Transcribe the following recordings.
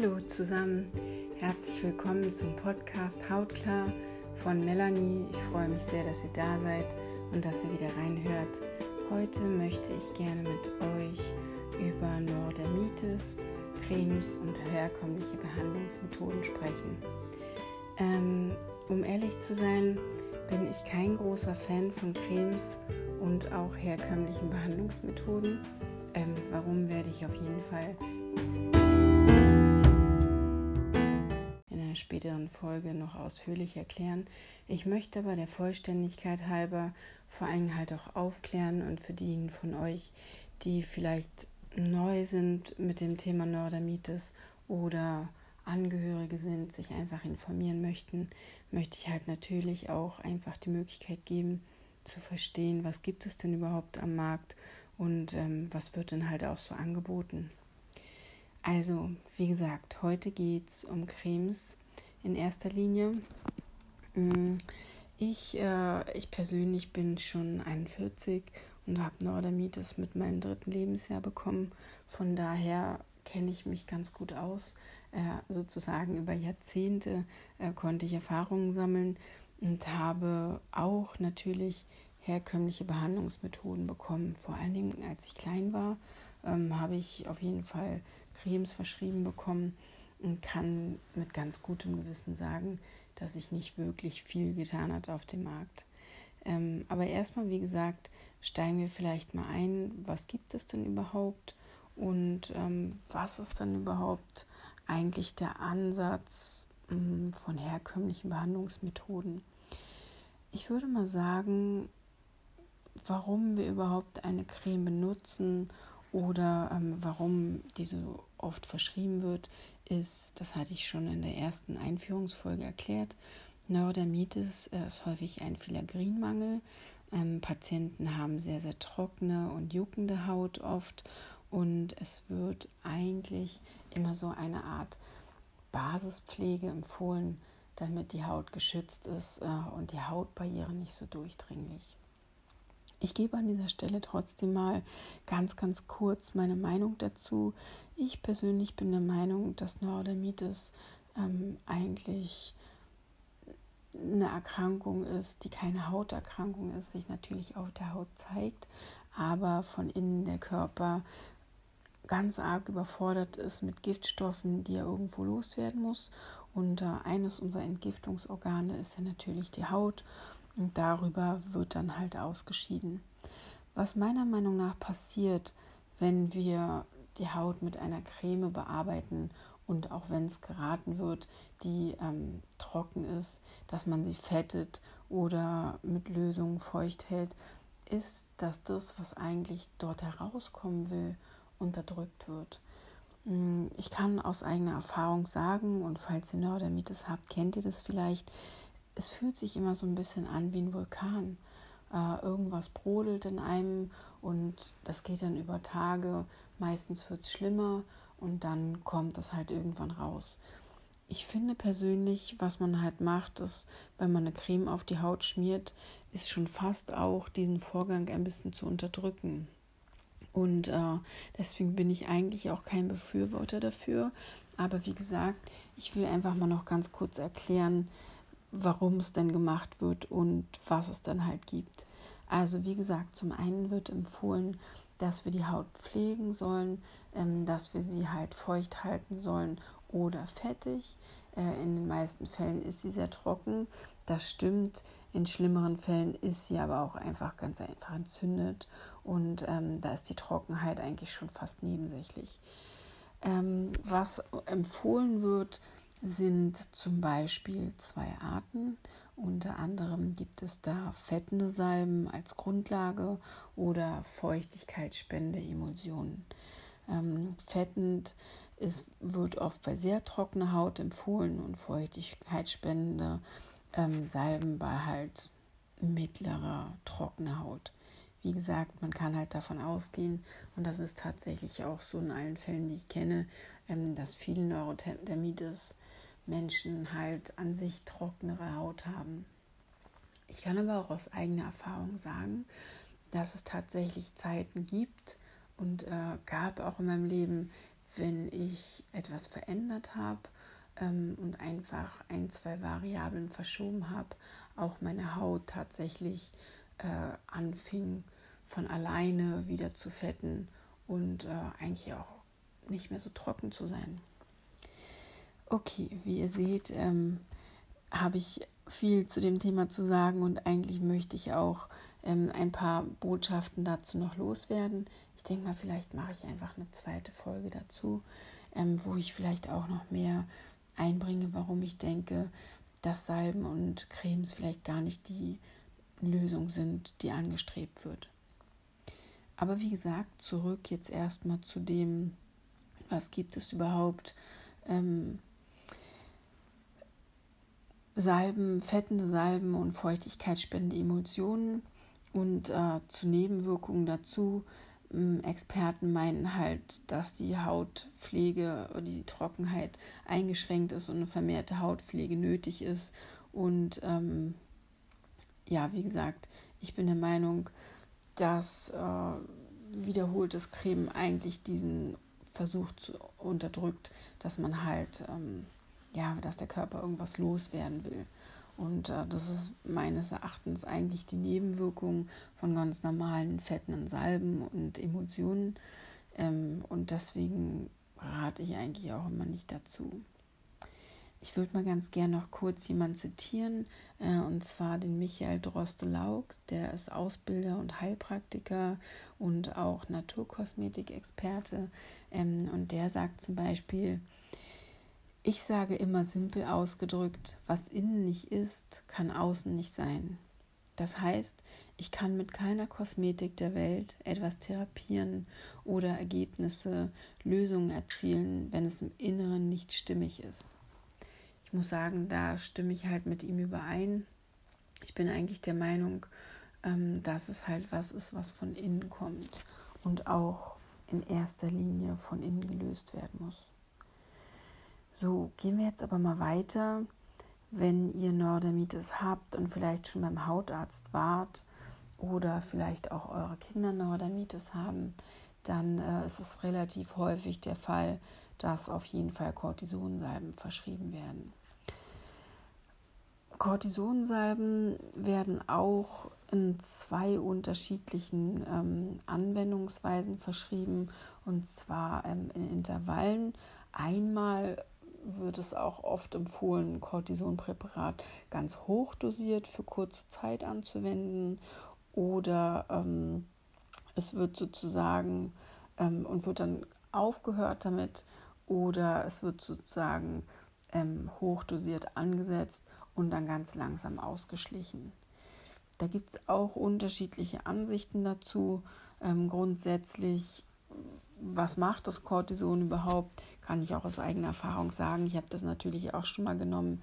Hallo zusammen, herzlich willkommen zum Podcast Hautklar von Melanie. Ich freue mich sehr, dass ihr da seid und dass ihr wieder reinhört. Heute möchte ich gerne mit euch über Neurodermitis, Cremes und herkömmliche Behandlungsmethoden sprechen. Ähm, um ehrlich zu sein, bin ich kein großer Fan von Cremes und auch herkömmlichen Behandlungsmethoden. Ähm, warum werde ich auf jeden Fall späteren Folge noch ausführlich erklären. Ich möchte aber der Vollständigkeit halber vor allem halt auch aufklären und für diejenigen von euch, die vielleicht neu sind mit dem Thema Neurodermitis oder Angehörige sind, sich einfach informieren möchten, möchte ich halt natürlich auch einfach die Möglichkeit geben, zu verstehen, was gibt es denn überhaupt am Markt und ähm, was wird denn halt auch so angeboten. Also, wie gesagt, heute geht es um Cremes in erster Linie. Mm, ich, äh, ich persönlich bin schon 41 und habe Neurodermitis mit meinem dritten Lebensjahr bekommen. Von daher kenne ich mich ganz gut aus. Äh, sozusagen über Jahrzehnte äh, konnte ich Erfahrungen sammeln und habe auch natürlich herkömmliche Behandlungsmethoden bekommen. Vor allen Dingen, als ich klein war, ähm, habe ich auf jeden Fall Cremes verschrieben bekommen und kann mit ganz gutem Gewissen sagen, dass sich nicht wirklich viel getan hat auf dem Markt. Ähm, aber erstmal, wie gesagt, steigen wir vielleicht mal ein, was gibt es denn überhaupt und ähm, was ist denn überhaupt eigentlich der Ansatz ähm, von herkömmlichen Behandlungsmethoden? Ich würde mal sagen, warum wir überhaupt eine Creme benutzen oder ähm, warum diese so oft verschrieben wird, ist, das hatte ich schon in der ersten Einführungsfolge erklärt, Neurodermitis äh, ist häufig ein Filigrinmangel. Ähm, Patienten haben sehr, sehr trockene und juckende Haut oft und es wird eigentlich immer so eine Art Basispflege empfohlen, damit die Haut geschützt ist äh, und die Hautbarriere nicht so durchdringlich. Ich gebe an dieser Stelle trotzdem mal ganz, ganz kurz meine Meinung dazu. Ich persönlich bin der Meinung, dass Neurodermitis ähm, eigentlich eine Erkrankung ist, die keine Hauterkrankung ist, sich natürlich auf der Haut zeigt, aber von innen der Körper ganz arg überfordert ist mit Giftstoffen, die er irgendwo loswerden muss. Und äh, eines unserer Entgiftungsorgane ist ja natürlich die Haut und darüber wird dann halt ausgeschieden. Was meiner Meinung nach passiert, wenn wir die Haut mit einer Creme bearbeiten und auch wenn es geraten wird, die ähm, trocken ist, dass man sie fettet oder mit Lösungen feucht hält, ist, dass das, was eigentlich dort herauskommen will, unterdrückt wird. Mm, ich kann aus eigener Erfahrung sagen, und falls ihr Neurodermitis habt, kennt ihr das vielleicht, es fühlt sich immer so ein bisschen an wie ein Vulkan. Äh, irgendwas brodelt in einem und das geht dann über Tage. Meistens wird es schlimmer und dann kommt das halt irgendwann raus. Ich finde persönlich, was man halt macht, ist, wenn man eine Creme auf die Haut schmiert, ist schon fast auch diesen Vorgang ein bisschen zu unterdrücken. Und äh, deswegen bin ich eigentlich auch kein Befürworter dafür. Aber wie gesagt, ich will einfach mal noch ganz kurz erklären, warum es denn gemacht wird und was es dann halt gibt. Also wie gesagt, zum einen wird empfohlen, dass wir die Haut pflegen sollen, ähm, dass wir sie halt feucht halten sollen oder fettig. Äh, in den meisten Fällen ist sie sehr trocken. Das stimmt. In schlimmeren Fällen ist sie aber auch einfach ganz einfach entzündet und ähm, da ist die Trockenheit eigentlich schon fast nebensächlich. Ähm, was empfohlen wird, sind zum Beispiel zwei Arten. Unter anderem gibt es da fettende Salben als Grundlage oder Feuchtigkeitsspende Emulsionen. Ähm, fettend ist, wird oft bei sehr trockener Haut empfohlen und feuchtigkeitsspendende ähm, Salben bei halt mittlerer trockener Haut. Wie gesagt, man kann halt davon ausgehen, und das ist tatsächlich auch so in allen Fällen, die ich kenne, ähm, dass viele Neurodermitis Menschen halt an sich trockenere Haut haben. Ich kann aber auch aus eigener Erfahrung sagen, dass es tatsächlich Zeiten gibt und äh, gab auch in meinem Leben, wenn ich etwas verändert habe ähm, und einfach ein, zwei Variablen verschoben habe, auch meine Haut tatsächlich äh, anfing von alleine wieder zu fetten und äh, eigentlich auch nicht mehr so trocken zu sein. Okay, wie ihr seht, ähm, habe ich viel zu dem Thema zu sagen und eigentlich möchte ich auch ähm, ein paar Botschaften dazu noch loswerden. Ich denke mal, vielleicht mache ich einfach eine zweite Folge dazu, ähm, wo ich vielleicht auch noch mehr einbringe, warum ich denke, dass Salben und Cremes vielleicht gar nicht die Lösung sind, die angestrebt wird. Aber wie gesagt, zurück jetzt erstmal zu dem, was gibt es überhaupt ähm, Salben, fettende Salben und feuchtigkeitsspendende Emulsionen und äh, zu Nebenwirkungen dazu. Ähm, Experten meinen halt, dass die Hautpflege oder die Trockenheit eingeschränkt ist und eine vermehrte Hautpflege nötig ist. Und ähm, ja, wie gesagt, ich bin der Meinung, dass äh, wiederholtes Creme eigentlich diesen Versuch unterdrückt, dass man halt ähm, ja, dass der Körper irgendwas loswerden will. Und äh, das ist meines Erachtens eigentlich die Nebenwirkung von ganz normalen fetten Salben und Emotionen. Ähm, und deswegen rate ich eigentlich auch immer nicht dazu. Ich würde mal ganz gerne noch kurz jemanden zitieren, äh, und zwar den Michael Droste-Laug, der ist Ausbilder und Heilpraktiker und auch Naturkosmetikexperte. Ähm, und der sagt zum Beispiel, ich sage immer simpel ausgedrückt, was innen nicht ist, kann außen nicht sein. Das heißt, ich kann mit keiner Kosmetik der Welt etwas therapieren oder Ergebnisse, Lösungen erzielen, wenn es im Inneren nicht stimmig ist. Ich muss sagen, da stimme ich halt mit ihm überein. Ich bin eigentlich der Meinung, ähm, dass es halt was ist, was von innen kommt und auch in erster Linie von innen gelöst werden muss. So, gehen wir jetzt aber mal weiter. Wenn ihr Neurodermitis habt und vielleicht schon beim Hautarzt wart oder vielleicht auch eure Kinder Neurodermitis haben, dann äh, ist es relativ häufig der Fall, dass auf jeden Fall Cortisonsalben verschrieben werden. Cortisonsalben werden auch in zwei unterschiedlichen ähm, Anwendungsweisen verschrieben und zwar ähm, in Intervallen. Einmal wird es auch oft empfohlen, ein Cortisonpräparat ganz hoch dosiert für kurze Zeit anzuwenden oder ähm, es wird sozusagen ähm, und wird dann aufgehört damit oder es wird sozusagen ähm, hochdosiert angesetzt und dann ganz langsam ausgeschlichen. Da gibt es auch unterschiedliche Ansichten dazu. Ähm, grundsätzlich, was macht das Cortison überhaupt? kann ich auch aus eigener Erfahrung sagen. Ich habe das natürlich auch schon mal genommen,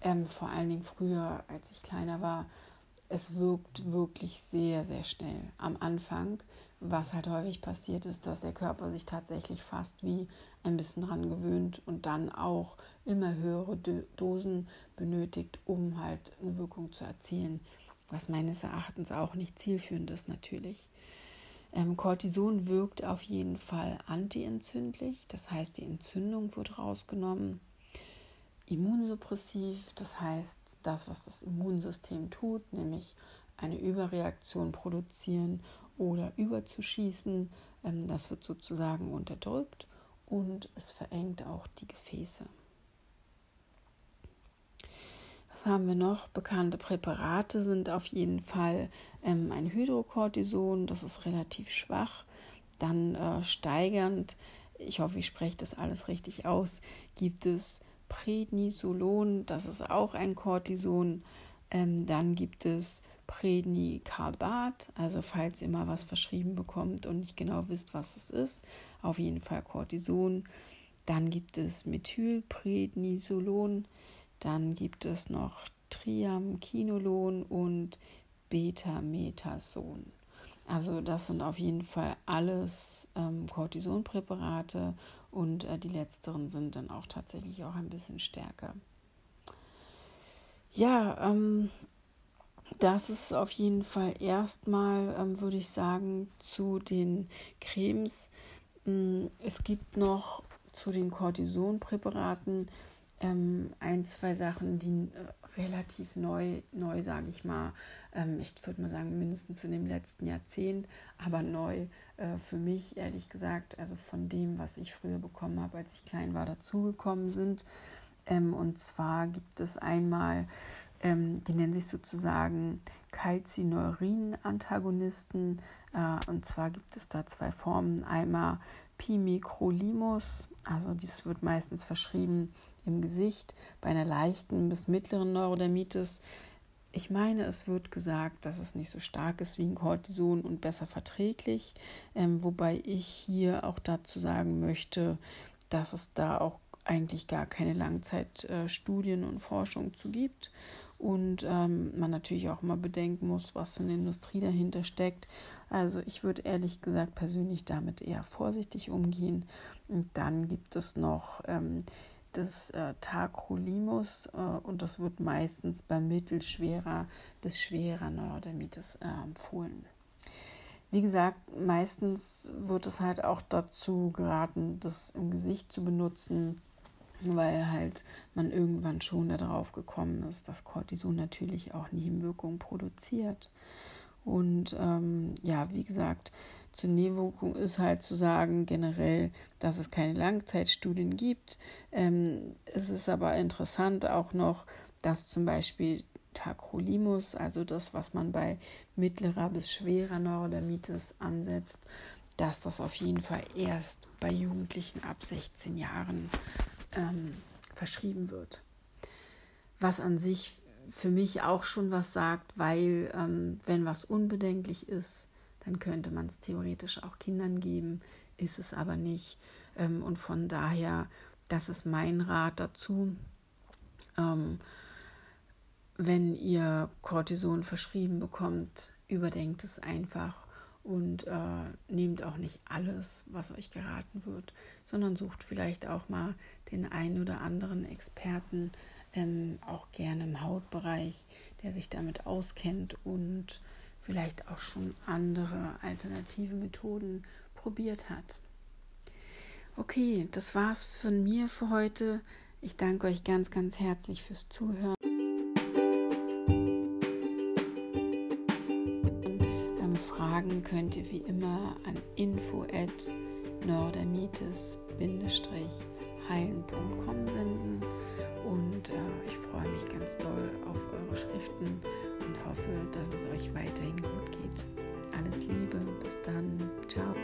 ähm, vor allen Dingen früher, als ich kleiner war. Es wirkt wirklich sehr, sehr schnell am Anfang. Was halt häufig passiert ist, dass der Körper sich tatsächlich fast wie ein bisschen dran gewöhnt und dann auch immer höhere Dosen benötigt, um halt eine Wirkung zu erzielen, was meines Erachtens auch nicht zielführend ist natürlich. Ähm, Cortison wirkt auf jeden Fall antientzündlich, das heißt, die Entzündung wird rausgenommen. Immunsuppressiv, das heißt, das, was das Immunsystem tut, nämlich eine Überreaktion produzieren oder überzuschießen, ähm, das wird sozusagen unterdrückt und es verengt auch die Gefäße. Was haben wir noch? Bekannte Präparate sind auf jeden Fall ähm, ein Hydrocortison, das ist relativ schwach. Dann äh, steigernd, ich hoffe, ich spreche das alles richtig aus, gibt es Prednisolon, das ist auch ein Cortison. Ähm, dann gibt es Prednicarbat, also falls ihr mal was verschrieben bekommt und nicht genau wisst, was es ist, auf jeden Fall Cortison. Dann gibt es Methylprednisolon, dann gibt es noch Triamkinolon und Beta-Metason. Also das sind auf jeden Fall alles ähm, Cortisonpräparate und äh, die letzteren sind dann auch tatsächlich auch ein bisschen stärker. Ja, ähm, das ist auf jeden Fall erstmal, ähm, würde ich sagen, zu den Cremes. Mm, es gibt noch zu den Cortisonpräparaten ähm, ein, zwei Sachen, die äh, relativ neu, neu sage ich mal, ähm, ich würde mal sagen, mindestens in dem letzten Jahrzehnt, aber neu äh, für mich, ehrlich gesagt, also von dem, was ich früher bekommen habe, als ich klein war, dazugekommen sind. Ähm, und zwar gibt es einmal, ähm, die nennen sich sozusagen Calcineurin-Antagonisten. Äh, und zwar gibt es da zwei Formen. Einmal Pimicrolimus, also dies wird meistens verschrieben im Gesicht bei einer leichten bis mittleren Neurodermitis. Ich meine, es wird gesagt, dass es nicht so stark ist wie ein Cortison und besser verträglich, ähm, wobei ich hier auch dazu sagen möchte, dass es da auch eigentlich gar keine Langzeitstudien und Forschung zu gibt und ähm, man natürlich auch mal bedenken muss, was für eine Industrie dahinter steckt. Also ich würde ehrlich gesagt persönlich damit eher vorsichtig umgehen. Und dann gibt es noch ähm, das äh, Tacrolimus äh, und das wird meistens bei mittelschwerer bis schwerer Neurodermitis äh, empfohlen. Wie gesagt, meistens wird es halt auch dazu geraten, das im Gesicht zu benutzen weil halt man irgendwann schon darauf gekommen ist, dass Cortison natürlich auch Nebenwirkungen produziert. Und ähm, ja, wie gesagt, zur Nebenwirkung ist halt zu sagen generell, dass es keine Langzeitstudien gibt. Ähm, es ist aber interessant auch noch, dass zum Beispiel Tacrolimus, also das, was man bei mittlerer bis schwerer Neurodermitis ansetzt, dass das auf jeden Fall erst bei Jugendlichen ab 16 Jahren ähm, verschrieben wird. Was an sich für mich auch schon was sagt, weil ähm, wenn was unbedenklich ist, dann könnte man es theoretisch auch Kindern geben, ist es aber nicht. Ähm, und von daher, das ist mein Rat dazu. Ähm, wenn ihr Cortison verschrieben bekommt, überdenkt es einfach und äh, nehmt auch nicht alles, was euch geraten wird, sondern sucht vielleicht auch mal den einen oder anderen Experten, ähm, auch gerne im Hautbereich, der sich damit auskennt und vielleicht auch schon andere alternative Methoden probiert hat. Okay, das war's von mir für heute. Ich danke euch ganz, ganz herzlich fürs Zuhören. Fragen könnt ihr wie immer an info at nordermitis-heilen.com senden und äh, ich freue mich ganz doll auf eure Schriften und hoffe, dass es euch weiterhin gut geht. Alles Liebe, bis dann, ciao.